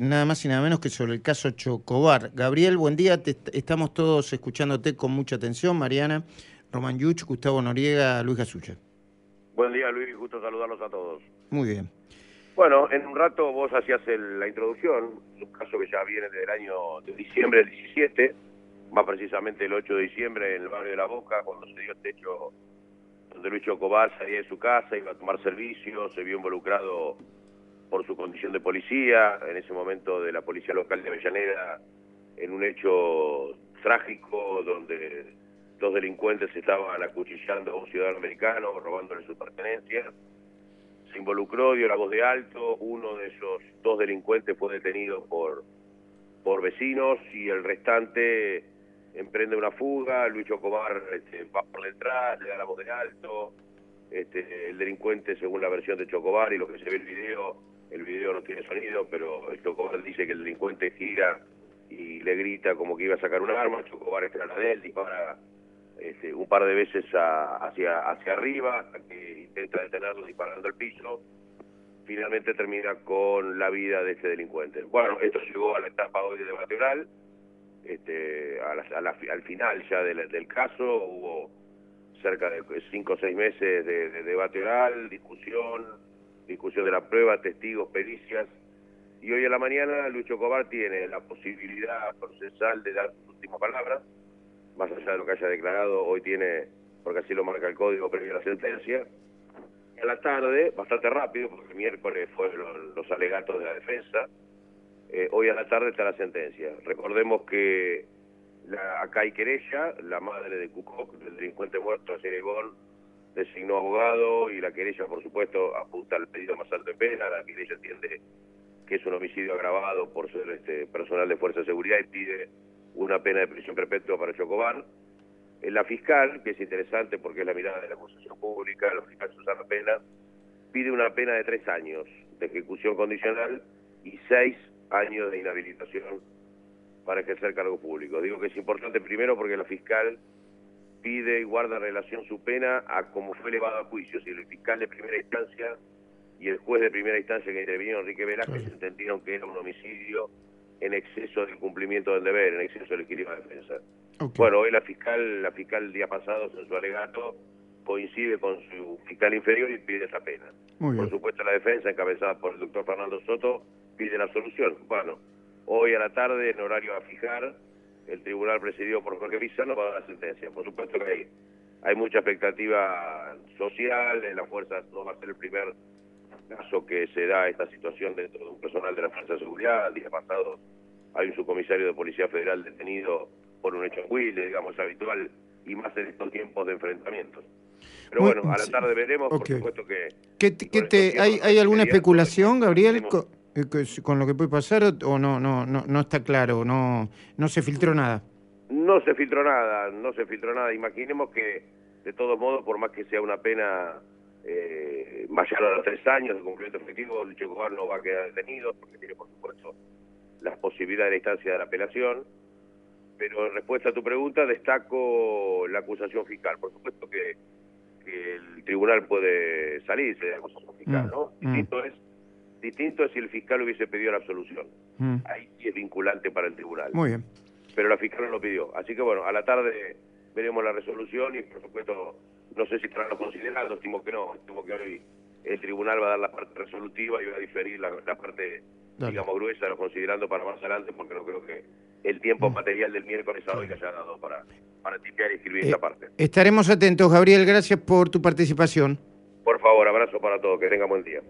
nada más y nada menos que sobre el caso Chocobar. Gabriel, buen día, estamos todos escuchándote con mucha atención. Mariana, Román Yuch, Gustavo Noriega, Luis Gasucha. Buen día, Luis, gusto saludarlos a todos. Muy bien. Bueno, en un rato vos hacías la introducción, un caso que ya viene del año de diciembre del 17, más precisamente el 8 de diciembre en el barrio de La Boca, cuando se dio el techo donde Luis Chocobar salía de su casa, iba a tomar servicio, se vio involucrado por su condición de policía, en ese momento de la policía local de Avellaneda, en un hecho trágico donde dos delincuentes estaban acuchillando a un ciudadano americano, robándole sus pertenencias. Se involucró, dio la voz de alto, uno de esos dos delincuentes fue detenido por, por vecinos y el restante emprende una fuga, Luis Chocobar este, va por detrás, le da la voz de alto, este, el delincuente, según la versión de Chocobar y lo que se ve en el video, el video no tiene sonido, pero el Chocobar dice que el delincuente gira y le grita como que iba a sacar un arma, Chocobar está a la de él, dispara este, un par de veces hacia, hacia arriba, hasta que intenta detenerlo disparando al piso, finalmente termina con la vida de ese delincuente. Bueno, esto llegó a la etapa hoy de debate oral, este, al final ya del, caso, hubo cerca de cinco o seis meses de, de debate oral, discusión, de la prueba, testigos, pericias, y hoy a la mañana Luis Chocobar tiene la posibilidad procesal de dar sus últimas palabras, más allá de lo que haya declarado, hoy tiene, porque así lo marca el código previo a la sentencia. Y a la tarde, bastante rápido, porque el miércoles fueron los alegatos de la defensa, eh, hoy a la tarde está la sentencia. Recordemos que la, acá hay querella, la madre de Cucoc, del delincuente muerto, Cerebón, designó abogado y la querella, por supuesto, apunta al pedido más alto de pena. La querella entiende que es un homicidio agravado por ser este personal de fuerza de seguridad y pide una pena de prisión perpetua para Chocobar. En la fiscal, que es interesante porque es la mirada de la acusación pública, la fiscal Susana Pena, pide una pena de tres años de ejecución condicional y seis años de inhabilitación para ejercer cargo público. Digo que es importante primero porque la fiscal pide y guarda relación su pena a cómo fue elevado a juicio. Si el fiscal de primera instancia y el juez de primera instancia que intervino, Enrique Velázquez, entendieron que era un homicidio en exceso del cumplimiento del deber, en exceso del equilibrio de defensa. Bueno, hoy la fiscal, la fiscal el día pasado en su alegato coincide con su fiscal inferior y pide esa pena. Por supuesto la defensa, encabezada por el doctor Fernando Soto, pide la solución. Bueno, hoy a la tarde, en horario a fijar, el tribunal presidido por Jorge Pizarro va a dar la sentencia. Por supuesto que hay, hay mucha expectativa social, en la fuerza no va a ser el primer caso que se da esta situación dentro de un personal de la Fuerza de Seguridad. El día pasado hay un subcomisario de Policía Federal detenido por un hecho en Wilde, digamos, habitual, y más en estos tiempos de enfrentamientos. Pero bueno, a la tarde veremos, por supuesto que... ¿Qué te, ¿Hay, ¿Hay alguna especulación, Gabriel, con, lo que puede pasar o no, no, no, no está claro, no, no se filtró nada? No se filtró nada, no se filtró nada. Imaginemos que, de todos modos, por más que sea una pena eh, mayor a los tres años de cumplimiento efectivo, el Chocobar no va a quedar detenido porque tiene, por supuesto, las posibilidades de la instancia de la apelación. Pero en respuesta a tu pregunta, destaco la acusación fiscal. Por supuesto que, el tribunal puede salirse de la acusación fiscal, mm, ¿no? Mm. Distinto, es, distinto es si el fiscal hubiese pedido la absolución. Mm. Ahí sí es vinculante para el tribunal. Muy bien. Pero la fiscal no lo pidió. Así que bueno, a la tarde veremos la resolución y por supuesto no sé si estarán lo considerando, estimo que no, estimo que hoy el tribunal va a dar la parte resolutiva y va a diferir la, parte, digamos, gruesa, lo considerando para más adelante, porque no creo que el tiempo mm. material del miércoles a hoy haya dado para, para tipear y escribir eh, parte. Estaremos atentos, Gabriel, gracias por tu participación. Por favor, abrazo para todos, que tengan buen día.